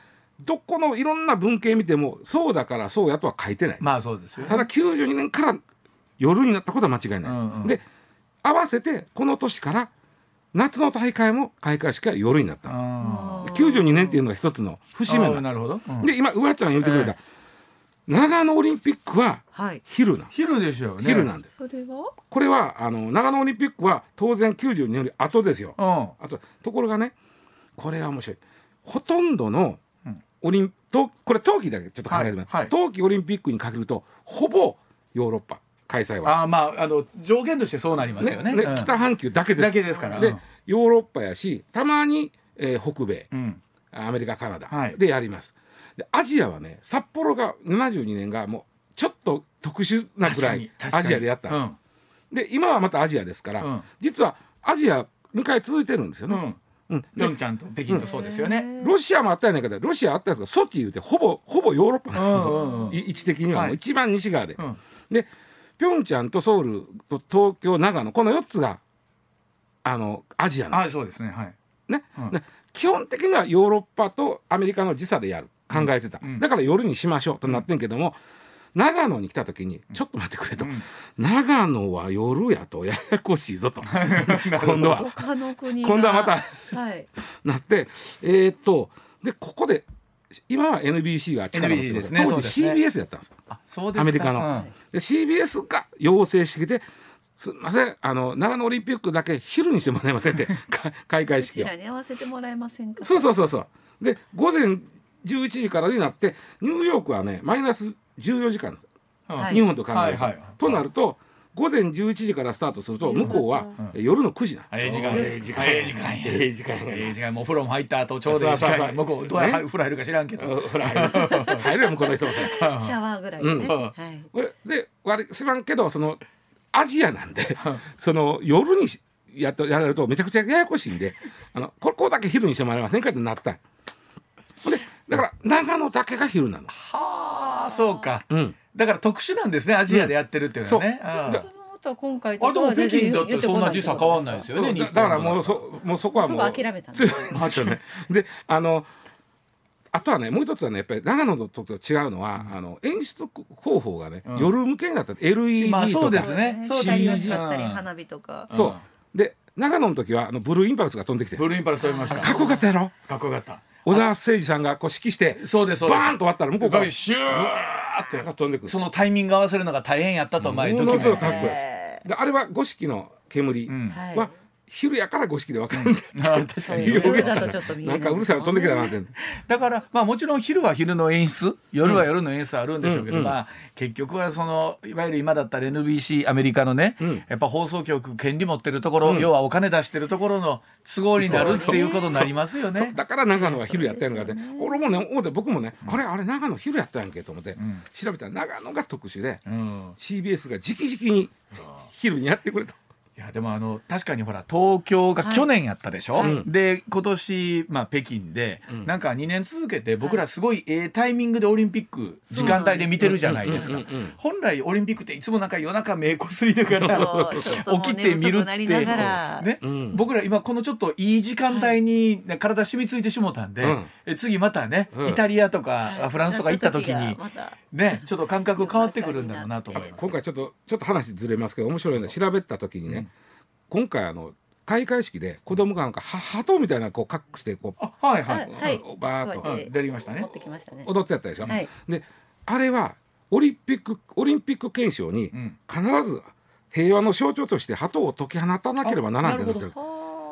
Speaker 3: どこのいろんな文献見てもそうだからそうやとは書いてない。
Speaker 1: まあそうですよ、
Speaker 3: ただ92年から夜になったことは間違いない、うんうん、で合わせてこの年から夏の大会も開会式は夜になったんです。92年っていうのが一つの節目
Speaker 1: なるほど、
Speaker 3: うん、で今上ちゃん言ってくれた、えー、長野オリンピックは昼な、はい、
Speaker 1: 昼ですよね。
Speaker 3: 昼なんです。
Speaker 2: それは？
Speaker 3: これはあの長野オリンピックは当然92年より後ですよ、うん、あとところがねこれは面白い。ほとんどのオリンとこれ冬季だけちょっと考えてみます、はい。はい、冬季オリンピックにかけるとほぼヨーロッパ開催は。
Speaker 1: あまああの条件としてそうなりますよね、ね
Speaker 3: ね、北半球だけです。
Speaker 1: だけですから。
Speaker 3: でヨーロッパやしたまに、えー、北米、うん、アメリカカナダでやります、でアジアはね札幌が72年がもうちょっと特殊なぐらいアジアでやった、うん、で今はまたアジアですから、うん、実はアジア2回続いてるんですよね、
Speaker 1: うん、ピョンチャンと北京とそうですよね、
Speaker 3: ロシアもあったやないかロシアあったやつがソチ言うてほぼほぼヨーロッパなんですよ、うんうんうん、位置的にはもう一番西側で、はい、でピョンチャンとソウルと東京長野この4つがあのアジア
Speaker 1: のあそうですね。はい。
Speaker 3: ね、うん、基本的にはヨーロッパとアメリカの時差でやる。考えてた、うん、だから夜にしましょうとなってんけども、長野に来た時にちょっと待ってくれと、うん、長野は夜やとややこしいぞと。今度は。今度はまたはい、なってえー、っとでここで今は NBC が力を持ってる、ね、当時 CBS やったんですよ、ね、アメリカの、で CBS が要請してきてすみませんあの長野オリンピックだけ昼にしてもらえませんって 開会式
Speaker 2: を。に合わせてもらえませんか。
Speaker 3: そうそうそうそう。で午前11時からになってニューヨークはねマイナス14時間、はい、日本と考えると、はいはい、となると午前11時からスタートすると向こうは夜の9時な
Speaker 1: ええ時間。ええ時間。ええ時間。ええ時間ええ時間。もう風呂も入った後ちょうどいい時間。向こうどうや風呂入るか知らんけど。風呂入
Speaker 3: る入るよ向こうの人も
Speaker 2: シャワーぐらいね、
Speaker 3: はい、で悪すまんけどそのアジアなんでその夜にやっとやられるとめちゃくちゃややこしいんであのここだけ昼にしてもらえませんかってなった。でだから長野だけが昼なの。
Speaker 1: はあそうか、うん、だから特殊なんですねアジアでやってるっていうのはね、
Speaker 2: うん、今回
Speaker 1: あでも北京だってそんな時差変わんないですよね
Speaker 3: だからもうそもうそこはもう。
Speaker 2: 諦めたんです
Speaker 3: ね。であのあとはねもう一つはねやっぱり長野のとと違うのは、うん、あの演出方法がね、うん、夜向けになった。LED とか、まあ、
Speaker 1: そうですね。
Speaker 2: CG 花火とか、
Speaker 3: そう。で長野の時はあのブルーインパルスが飛んできて。
Speaker 1: ブルーインパルス飛びました。
Speaker 3: かっこよかったやろ。
Speaker 1: かっこよかった
Speaker 3: 小田誠二さんがこう指揮して
Speaker 1: そうです
Speaker 3: バーンと割ったら向こうから
Speaker 1: シューって飛んでくる。そのタイミング合わせるのが大変やったと前
Speaker 3: ドキュメントかっこいい。であれは五色の煙は昼やから五色で分かるん
Speaker 1: だ、うん、確かに
Speaker 3: 夜だとちょっとなんかうるさいの飛んできたなって。
Speaker 1: だからまあもちろん昼は昼の演出夜は夜の演出あるんでしょうけど、うん、まあ結局はそのいわゆる今だったら NBC アメリカのね、うん、やっぱ放送局権利持ってるところ、要はお金出してるところの都合になるっていうことになりますよね。
Speaker 3: だから長野は昼やったんかって俺もね思って僕もね、あれあれ長野昼やったんやんけと思って、調べたら長野が特殊で、CBS が直々に昼にやってくれた。
Speaker 1: いやでもあの確かにほら東京が去年やったでしょ、はい、で今年、まあ、北京で、うん、なんか2年続けて僕らすごいええタイミングでオリンピック時間帯で見てるじゃないですか。本来オリンピックっていつもなんか夜中目こすりながら起きて見るって、ね、うん、僕ら今このちょっといい時間帯に体染みついてしもたんで、次またね、イタリアとかフランスとか行った時に、ねちょっと感覚変わってくるんだろうなと思います。
Speaker 3: 今回ちょっとちょっと話ずれますけど面白いの調べた時にね、今回あの開会式で子供がなんか鳩みたいなこう隠してこう
Speaker 1: はいはい、はい、
Speaker 3: バーッと、
Speaker 1: 出てきましたね。
Speaker 3: 踊ってやったでしょ、はい、であれはオリンピックオリンピック憲章に必ず平和の象徴として鳩を解き放たなければならないってなってる。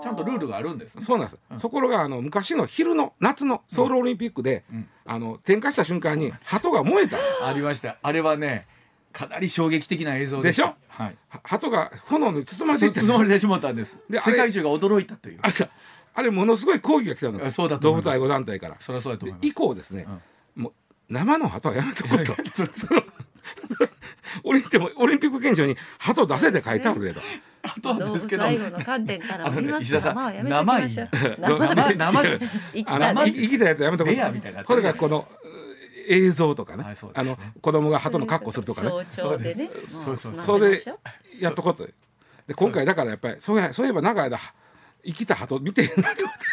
Speaker 1: ちゃんとルールがあるんです、
Speaker 3: ね、そうなんです、うん、ところがあの昔の昼の夏のソウルオリンピックで、うん、あの点火した瞬間に鳩が燃えた。
Speaker 1: ありました。あれはねかなり衝撃的な映像
Speaker 3: で。しょ、はい、鳩が炎に包まれて
Speaker 1: 包まれてしまったんです。で世界中が驚いたという。
Speaker 3: ああれものすごい抗議が来たの。
Speaker 1: そうだ
Speaker 3: 動物愛護団体から。
Speaker 1: そりゃそうだと思います。
Speaker 3: 以降ですね、うん、もう生の鳩はやめとこうと。オリンオリンピック憲章に鳩出せって書いてあるけど。
Speaker 2: あと。ですけど。最後の観点からありますから、まあやめ
Speaker 1: て
Speaker 2: 生
Speaker 1: 生生
Speaker 3: 生生きたやつやめとこ
Speaker 1: う。
Speaker 3: これがこの映像とかね、はい、あの子供が鳩の格好するとかね。
Speaker 2: そうでね。
Speaker 3: そうそうそれでやっとこうと。で今回だからやっぱりそうやそういえば長い間生きた鳩見てへんなと思って。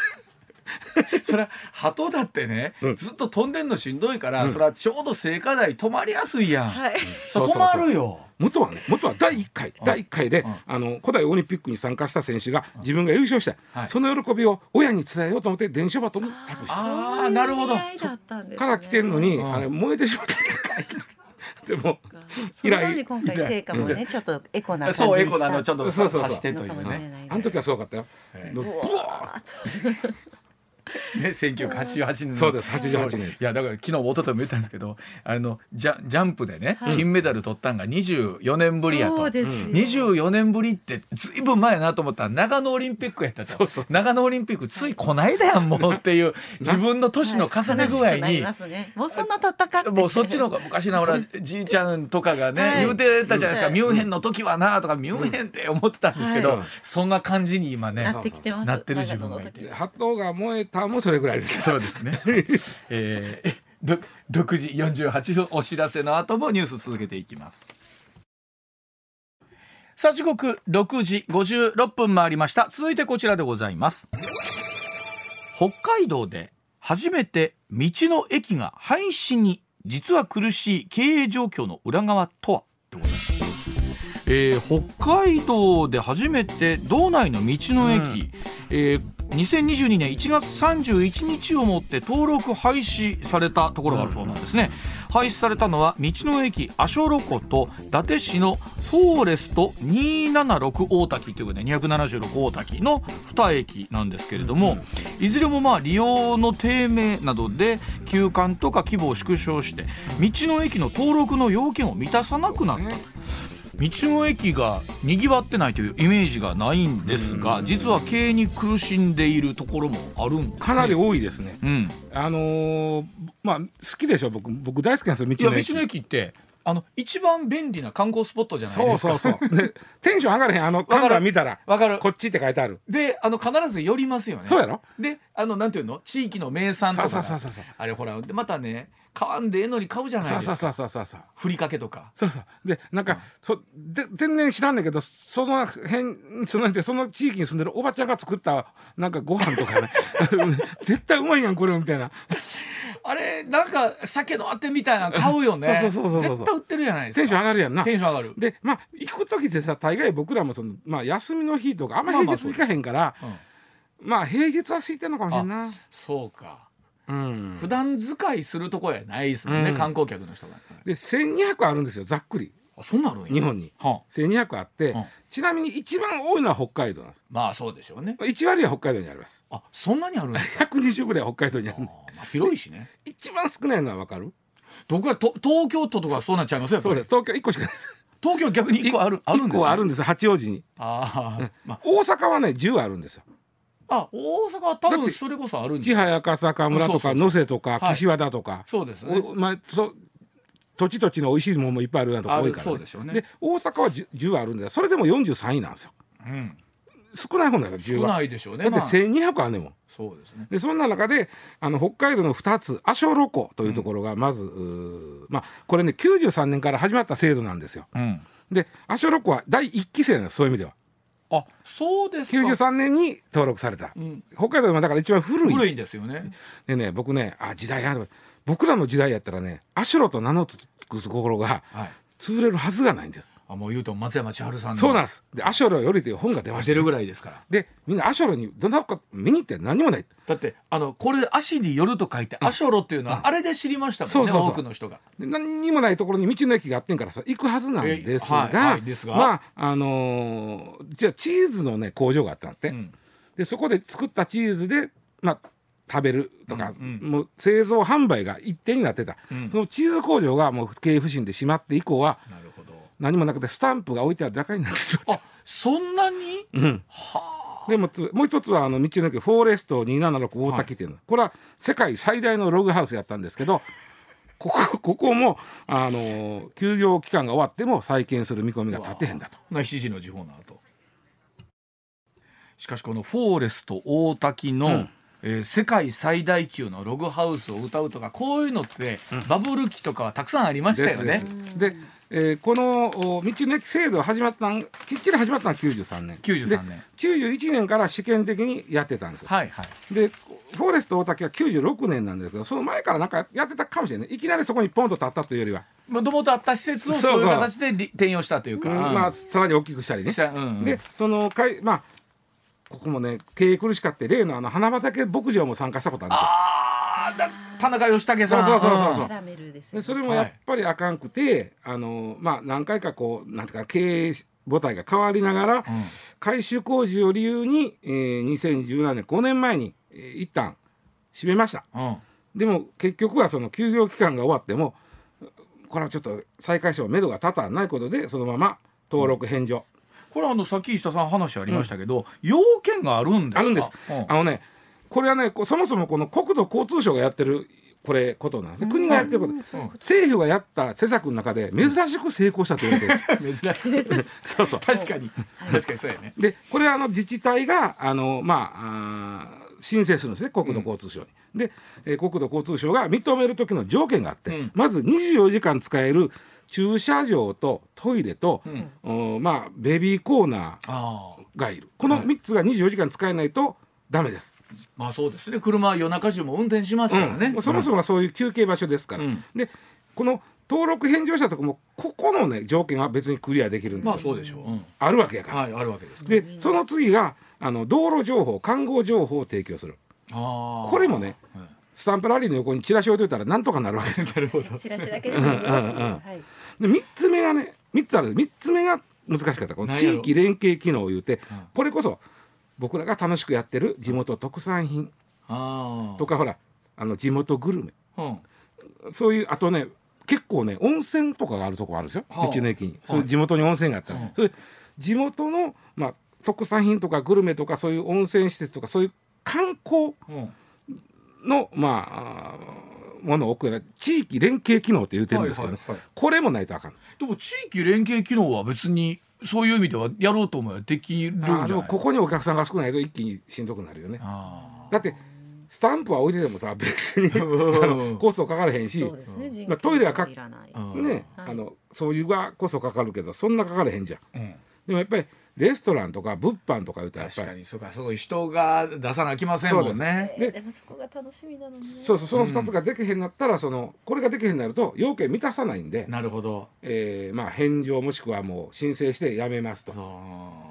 Speaker 1: それは鳩だってね、うん、ずっと飛んでんのしんどいから、うん、それはちょうど聖火台止まりやすいやん、はい、そ止まるよ。
Speaker 3: 元はね元は第1回第1回で、あの古代オリンピックに参加した選手が自分が優勝した、はい、その喜びを親に伝えようと思って伝書バトに託した。
Speaker 1: ああなるほど。
Speaker 3: から来てんのに、あれ燃えてしまった。でも
Speaker 2: 以来。今回成果もねちょっとエコな
Speaker 1: そうエコなのちょっとそうそうそうしてという。ね
Speaker 3: あの時はすごかったよ、ブワー
Speaker 1: ね、1988年
Speaker 3: そうです88年い
Speaker 1: やだから昨日一昨日も言ったんですけどあのジャジャンプでね、はい、金メダル取ったんが24年ぶりやと。そうです24年ぶりってずいぶん前やなと思ったら長野オリンピックやったと。そうそう長野オリンピックついこないだやんもうっていう 自分の年の重ね具合に、はい
Speaker 2: ね、もうそんな経ったか
Speaker 1: もうそっちの方が昔なほらじいちゃんとかがね、はい、言うてたじゃないですか、ミュンヘンの時はなとかミュンヘンって思ってたんですけど、そんな感じに今ねなってる自分がいて。
Speaker 3: 鳩が燃えたもそれぐらいです。
Speaker 1: そうですね。えー、ど6時48分お知らせの後もニュース続けていきます。さあ時刻6時56分回りました続いてこちらでございます北海道で初めて道の駅が廃止に実は苦しい経営状況の裏側とは？でございます、えー、北海道で初めて道内の道の駅、うん、えー2022年1月31日をもって登録廃止されたところがあるそうなんですね、廃止されたのは道の駅阿蘇ロ湖と伊達市のフォーレスト276大滝ということで276大滝の2駅なんですけれども、いずれもまあ利用の低迷などで休館とか規模を縮小して道の駅の登録の要件を満たさなくなった。と。道の駅がにぎわってないというイメージがないんですが、実は経営に苦しんでいるところもあるん
Speaker 3: かなり多いですね。うん、あのー、まあ好きでしょ僕僕大好きなんですよ道の駅。
Speaker 1: 道の駅ってあの一番便利な観光スポットじゃないです
Speaker 3: か。そうそうそう。で テンション上がらへんあの看板見たら。
Speaker 1: わかる。
Speaker 3: こっちって書いてある。
Speaker 1: であの必ず寄りますよね。
Speaker 3: そうやろ？
Speaker 1: であのなんていうの？地域の名産とか。
Speaker 3: そうそうそうそう
Speaker 1: あれほらでまたね買わんでええのに買うじゃないですか。
Speaker 3: そうそうそうそう
Speaker 1: ふりかけとか。
Speaker 3: そうそう。でなんか、うん、そで全然知らんねんけどその辺そのその地域に住んでるおばちゃんが作ったなんかご飯とかね。絶対うまいやんこれみたいな。
Speaker 1: あれなんか酒のあてみたいな買うよね。
Speaker 3: そうそうそうそう
Speaker 1: 絶対売ってるじゃないですか。
Speaker 3: テンション上がるやんな。
Speaker 1: テンション上がる。
Speaker 3: でまあ行く時ってさ大概僕らもその、まあ、休みの日とかあんま平日行かへんから、まあ、まあうん、まあ平日は空いてんのかもしれんな。
Speaker 1: そうかうん、普段使いするところやないですもんね、うん、観光客の人が。
Speaker 3: で1200あるんですよざっくり。
Speaker 1: あそんなあるんや
Speaker 3: 日本に。
Speaker 1: はあ。
Speaker 3: 1200あって、
Speaker 1: うん。
Speaker 3: ちなみに一番多いのは北海道なんです。
Speaker 1: まあそうでしょうね。
Speaker 3: 1割は北海道にあります。
Speaker 1: あそんなにあるんですか
Speaker 3: ？120ぐらいは北海道にある。
Speaker 1: まあ広いしね。
Speaker 3: 一番少ないのは分かる？
Speaker 1: どこかと東京都とかそうなっちゃいますよ
Speaker 3: そうだ東京1個しかない
Speaker 1: 東京逆に1個あるあるん
Speaker 3: 1
Speaker 1: です
Speaker 3: 個あるんです。八王子に。
Speaker 1: あー、ま
Speaker 3: 大阪はね10あるんですよ
Speaker 1: ああ大阪は多分それこそあるん
Speaker 3: 千早赤坂村とか能勢とか
Speaker 1: はい。
Speaker 3: 岸和田とか、
Speaker 1: そうですね。
Speaker 3: おまあ、そ土地土地の美味しいものもいっぱいあるようなとこ多いから、
Speaker 1: あるそうでしょうね。
Speaker 3: で大阪は 10, 10あるんでそれでも43位なんですよ。
Speaker 1: うん。
Speaker 3: 少ない方なんですよ10
Speaker 1: 少
Speaker 3: は
Speaker 1: ないでしょうね
Speaker 3: だって
Speaker 1: まあ。
Speaker 3: 1200あんねんもん。
Speaker 1: そうですね。
Speaker 3: でそんな中であの北海道の2つ阿蘇ロ湖というところがまず、うーまあこれね93年から始まった制度なんですよ。
Speaker 1: うん。
Speaker 3: で阿蘇ロ湖は第1期生なんですそういう意味では
Speaker 1: あそうですか。
Speaker 3: 93年に登録された、
Speaker 1: うん。
Speaker 3: 北海道でもだから一番古い。
Speaker 1: 古いんですよね。
Speaker 3: でね僕ねあ時代ある僕らの時代やったらね阿蘇ロと名の付くところが
Speaker 1: はい。
Speaker 3: 潰れるはずがないんです、
Speaker 1: あもう言うと松山千春さんの
Speaker 3: そうなんです。で阿蘇ロよりという本が出ました
Speaker 1: 出るぐらいですから。
Speaker 3: でみんな阿蘇ロにどんなか見に行って何もない。
Speaker 1: だってあのこれ足によると書いてアショロっていうのはあれで知りましたもんね
Speaker 3: そう
Speaker 1: 多くの人が。
Speaker 3: で何にもないところに道の駅があってんからさ行くはずなんですが,、
Speaker 1: えはいはいですが。
Speaker 3: まああのーじゃあチーズのね工場があったんですって、
Speaker 1: うん。
Speaker 3: でそこで作ったチーズで、まあ、食べるとか、
Speaker 1: うんうん。
Speaker 3: もう製造販売が一定になってた、
Speaker 1: うん。
Speaker 3: そのチーズ工場がもう経営不振で閉まって以降は
Speaker 1: なる
Speaker 3: 何もなくてスタンプが置いてあるだけになってる、
Speaker 1: あそんなに？
Speaker 3: うん、
Speaker 1: は
Speaker 3: でもつもう一つはあの道の駅フォーレスト276大滝っていうの、これは世界最大のログハウスやったんですけど ここここも、あのー休業期間が終わっても再建する見込みが立てへんだと。
Speaker 1: な7時の時報の後。しかしこのフォーレスト大滝の、
Speaker 3: うん。
Speaker 1: えー世界最大級のログハウスを歌うとかこういうのって、バブル期とかはたくさんありましたよね。
Speaker 3: ですです。で、えーこのお道の駅制度始まったんきっちり始まったのは93年。
Speaker 1: 93年。
Speaker 3: で91年から試験的にやってたんですよ。
Speaker 1: はいはい。
Speaker 3: でフォーレスト大滝は96年なんですけどその前からなんかやってたかもしれない。いきなりそこにポンと立ったというよりは、
Speaker 1: もともとあった施設を
Speaker 3: そう
Speaker 1: いう形でり転用したというか、
Speaker 3: うんまあさらに大きくしたりね。
Speaker 1: したうんうん。
Speaker 3: でそのかいまあここもね経営苦しかって例のあの花畑牧場も参加したことあるんですよ
Speaker 1: 田中義武さん。
Speaker 3: そうそうそうそう
Speaker 2: キャラメルですよね。
Speaker 3: でそれもやっぱりあかんくて、あのまあ何回かこうなんていうか経営母体が変わりながら、改修工事を理由に、えー、2017年5年前に、えー一旦閉めました。
Speaker 1: うん。うん
Speaker 3: でも結局はその休業期間が終わってもこれはちょっと再開しても目処が立たないことでそのまま登録返上、
Speaker 1: これあのさっき石田さん話ありましたけど、要件があるんですか？
Speaker 3: あるんです、
Speaker 1: うん。
Speaker 3: あのねこれはねそもそもこの国土交通省がやってるこれことなんですね。国がやってること、政府がやった施策の中で珍しく成功したと言われてる。
Speaker 1: 珍しく。
Speaker 3: そうそう。
Speaker 1: 確かに。確かにそうやね。
Speaker 3: でこれはあの自治体があの、まあ、あー申請するんですね国土交通省に。で、えー国土交通省が認める時の条件があって、
Speaker 1: うん。
Speaker 3: まず24時間使える駐車場とトイレと、おまあ、ベビーコーナーがいる。この3つが24時間使えないとダメです。
Speaker 1: まあそうですね。車は夜中中も運転しますからね、
Speaker 3: うん。そもそもはそういう休憩場所ですから。
Speaker 1: うん。
Speaker 3: でこの登録返上したとこもここのね条件は別にクリアできるんですよ。
Speaker 1: まあそうでしょう、うん。
Speaker 3: あるわけやから。
Speaker 1: はいあるわけです
Speaker 3: でその次があの道路情報看護情報を提供する。
Speaker 1: ああ
Speaker 3: これもね
Speaker 1: はい。
Speaker 3: スタンプラリーの横にチラシ置いといたらなんとかなるわけですよ。
Speaker 1: なるほど。
Speaker 2: チラシだけでもいいよっていう
Speaker 3: うんうんうん。
Speaker 2: はい。
Speaker 3: で3つ目がね3つある。3つ目が難しかった。この地域連携機能を言うて
Speaker 1: ん
Speaker 3: これこそ僕らが楽しくやってる地元特産品とかほらあの地元グルメ。
Speaker 1: うん。
Speaker 3: そういうあとね結構ね温泉とかがあるとこあるんですよ。
Speaker 1: はあ。
Speaker 3: 道の駅に、
Speaker 1: はい。
Speaker 3: そういう地元に温泉があったら、
Speaker 1: うん。
Speaker 3: それ地元の、まあ、特産品とかグルメとかそういう温泉施設とかそういう観光
Speaker 1: うん。
Speaker 3: のまあものを置く地域連携機能って言ってるんですけど、ね。
Speaker 1: はいはいはい。
Speaker 3: これもないとあかん。
Speaker 1: でも地域連携機能は別にそういう意味ではやろうと思えばできるんじゃない？
Speaker 3: ここにお客さんが少ないと一気にしんどくなるよね。
Speaker 1: あ
Speaker 3: だってスタンプは置いててもさ別にコストかからへんし、
Speaker 2: そうですね。人
Speaker 3: まあトイレはかね、
Speaker 2: はい。
Speaker 3: あのそういうがこそかかるけどそんなかからへんじゃん。
Speaker 1: うん。
Speaker 3: でもやっぱりレストランとか物販とか言うとやっぱり。
Speaker 1: 確かにそうかすごい人が出さなきませんもんね。
Speaker 3: で
Speaker 2: えーでもそこが楽しみなのにね。
Speaker 3: そうそうその2つができへんなったら、そのこれができへんなると要件満たさないんで、
Speaker 1: なるほど。
Speaker 3: えーまあ、返上もしくはもう申請してやめますと。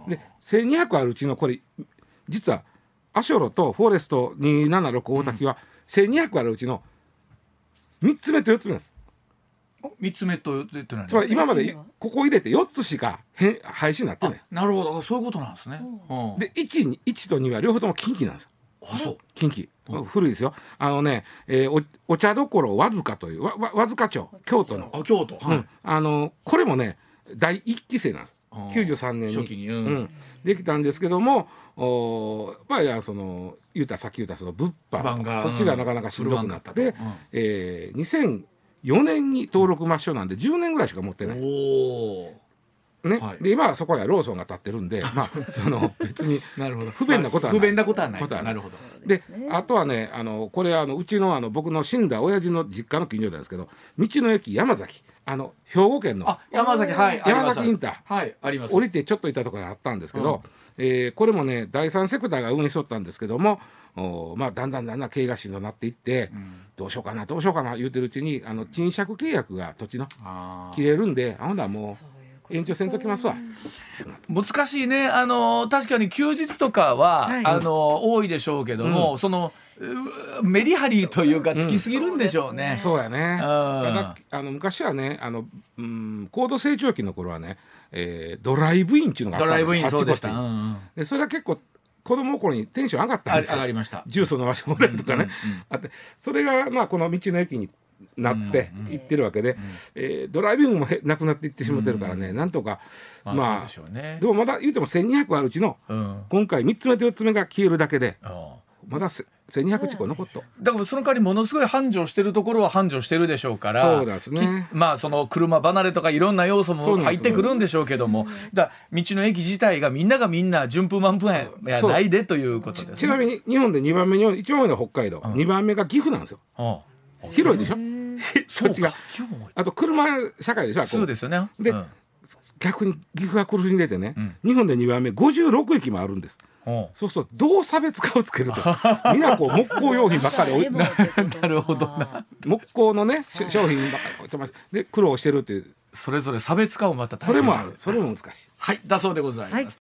Speaker 3: で1200あるうちのこれ実はアショロとフォレスト276大滝は1200あるうちの3つ目と4つ目です。
Speaker 1: 三つ目とって何
Speaker 3: つまり今までここ入れて4つしか変廃止になってない。
Speaker 1: なるほど。そういうことなんですね、
Speaker 3: うん、で 1, に1と2は両方とも近畿なんです
Speaker 1: あそう。
Speaker 3: 近畿古いですよ。あのね、えー、おお茶どころわずかというわわわずか町。京都の。
Speaker 1: あ京都、
Speaker 3: はい、うん、あのこれもね第一期生なんです。93年に。
Speaker 1: 初期に、うん、
Speaker 3: うん、できたんですけどもおまあその言うたさっき言うたその物販そっちがなかなかしんどくなって、うん、えー、2004年に登録抹消なんで10年ぐらいしか持ってない。ね、はい、で今はそこはローソンが立ってるんで、まあ、そ の別に
Speaker 1: なるほど
Speaker 3: 不便なことはない。
Speaker 1: 不便なことはない。なるほど。
Speaker 3: で、あとはね、あのこれあのうちのあの僕の死んだ親父の実家の近所なんですけど、道の駅山崎、あの兵庫県の
Speaker 1: 山崎はい
Speaker 3: 山崎インタ
Speaker 1: ー、はいあります。
Speaker 3: 降りてちょっといたところがあったんですけど、うん、えー、これもね第三セクターが運営しとったんですけども。おまあ、だんだんだんだん経営がしんどなっていって、うん、どうしようかなどうしようかな言うてるうちにあの賃借契約が土地の切れるんであほんならもう延長せんときますわ。
Speaker 1: 難しいね。あの確かに休日とかは、はい、あの多いでしょうけども、うん、そのメリハリというかつきすぎるんでしょうね。
Speaker 3: うん、そうやね。あの昔はねあの、うん、高度成長期の頃はね、えー、ドライブインっていうのがあったんですドライブインそうでした。うんうん、でそれは結構子供の頃にテンション上がったんですよ。
Speaker 1: 上がりました。
Speaker 3: ジュース飲ませてもらえるとかね。うんうんうん、あってそれがまあこの道の駅になっていってるわけで、うんえー、ドライビングもなくなっていってしまってるからね、うん、なんとかまあ、でね、でもまだ言うても1200あるうちの、うん、今回3つ目と4つ目が消えるだけで。まだ1200近く残っと。
Speaker 1: だからその代わりものすごい繁盛してるところは繁盛してるでしょうから
Speaker 3: そうですね。
Speaker 1: まあその車離れとかいろんな要素も入ってくるんでしょうけどもだ道の駅自体がみんながみんな順風満帆やないでということです、ね、
Speaker 3: ちなみに日本で2番目に一番多いのは北海道、うん、2番目が岐阜なんですよ、広いでしょ？土地 が。あと車社会でしょ
Speaker 1: そうですよね。
Speaker 3: で、うん、逆に岐阜が苦しんでてね、うん、日本で2番目56駅もあるんです。そうするとどう差別化をつけると みんなこう木工用品ばっかり置い
Speaker 1: なるほどな。
Speaker 3: 木工のね商品ばっかり置いてます。で苦労してるっていう。
Speaker 1: それぞれ差別化をまた
Speaker 3: それもある。それも難しい。
Speaker 1: はい。だそうでございます、はい